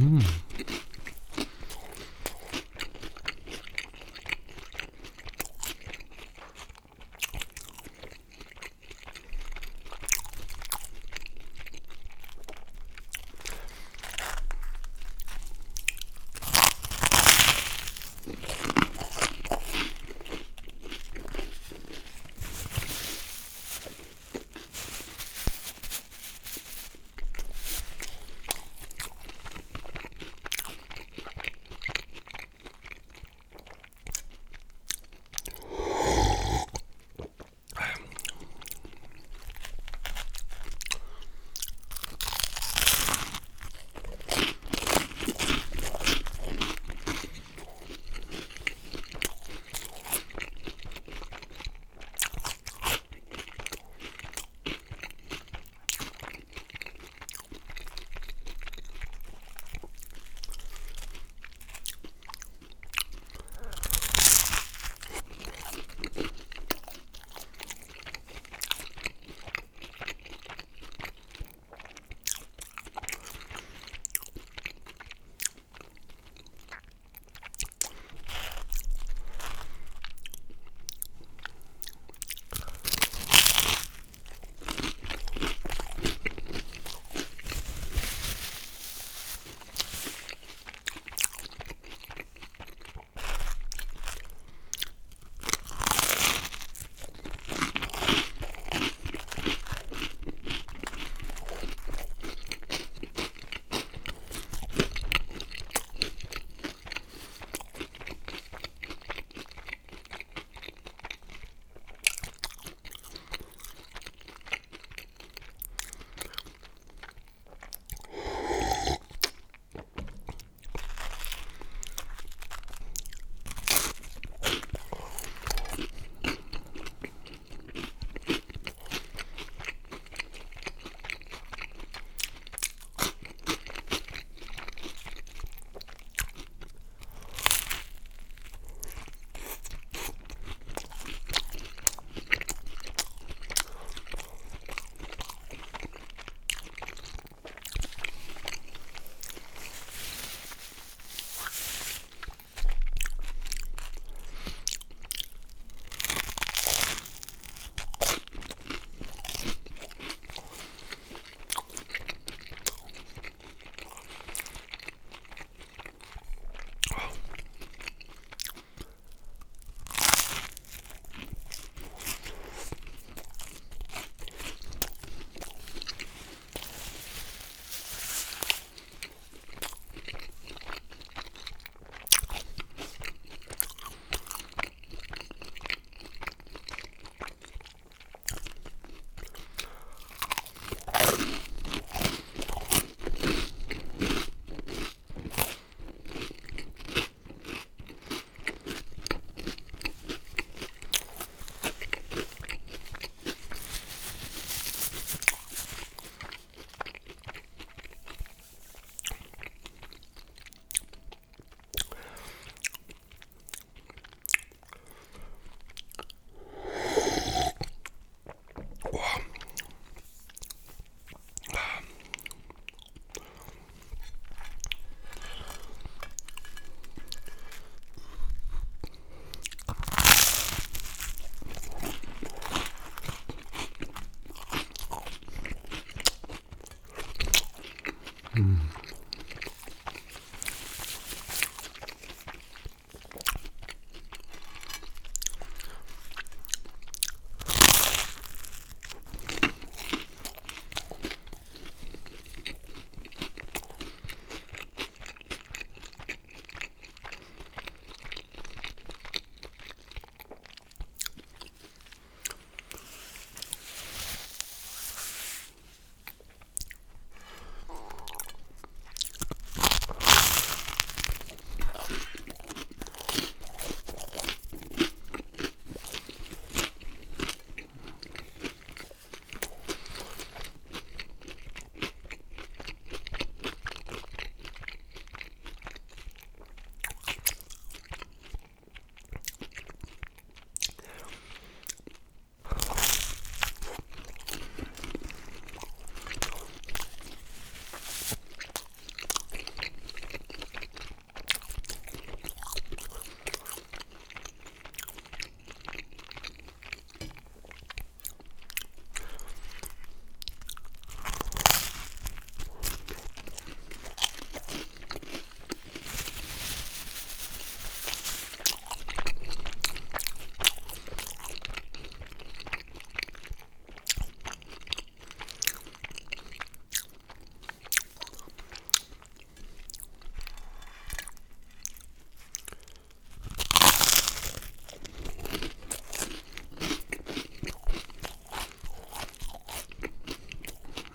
Mm.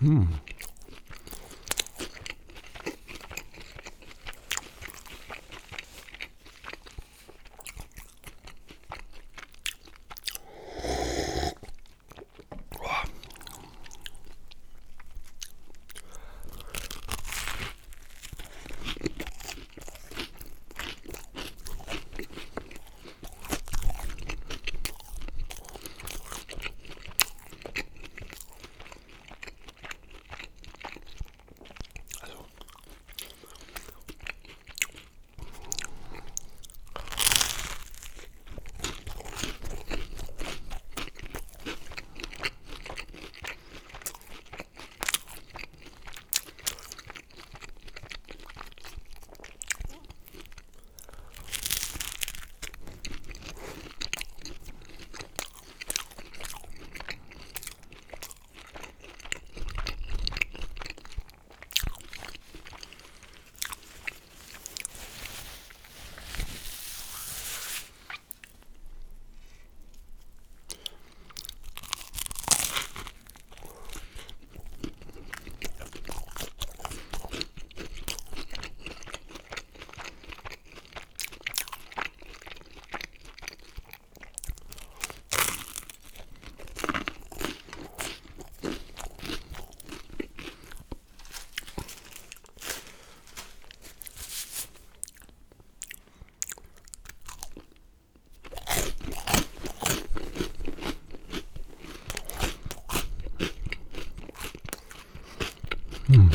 Hmm. Hmm.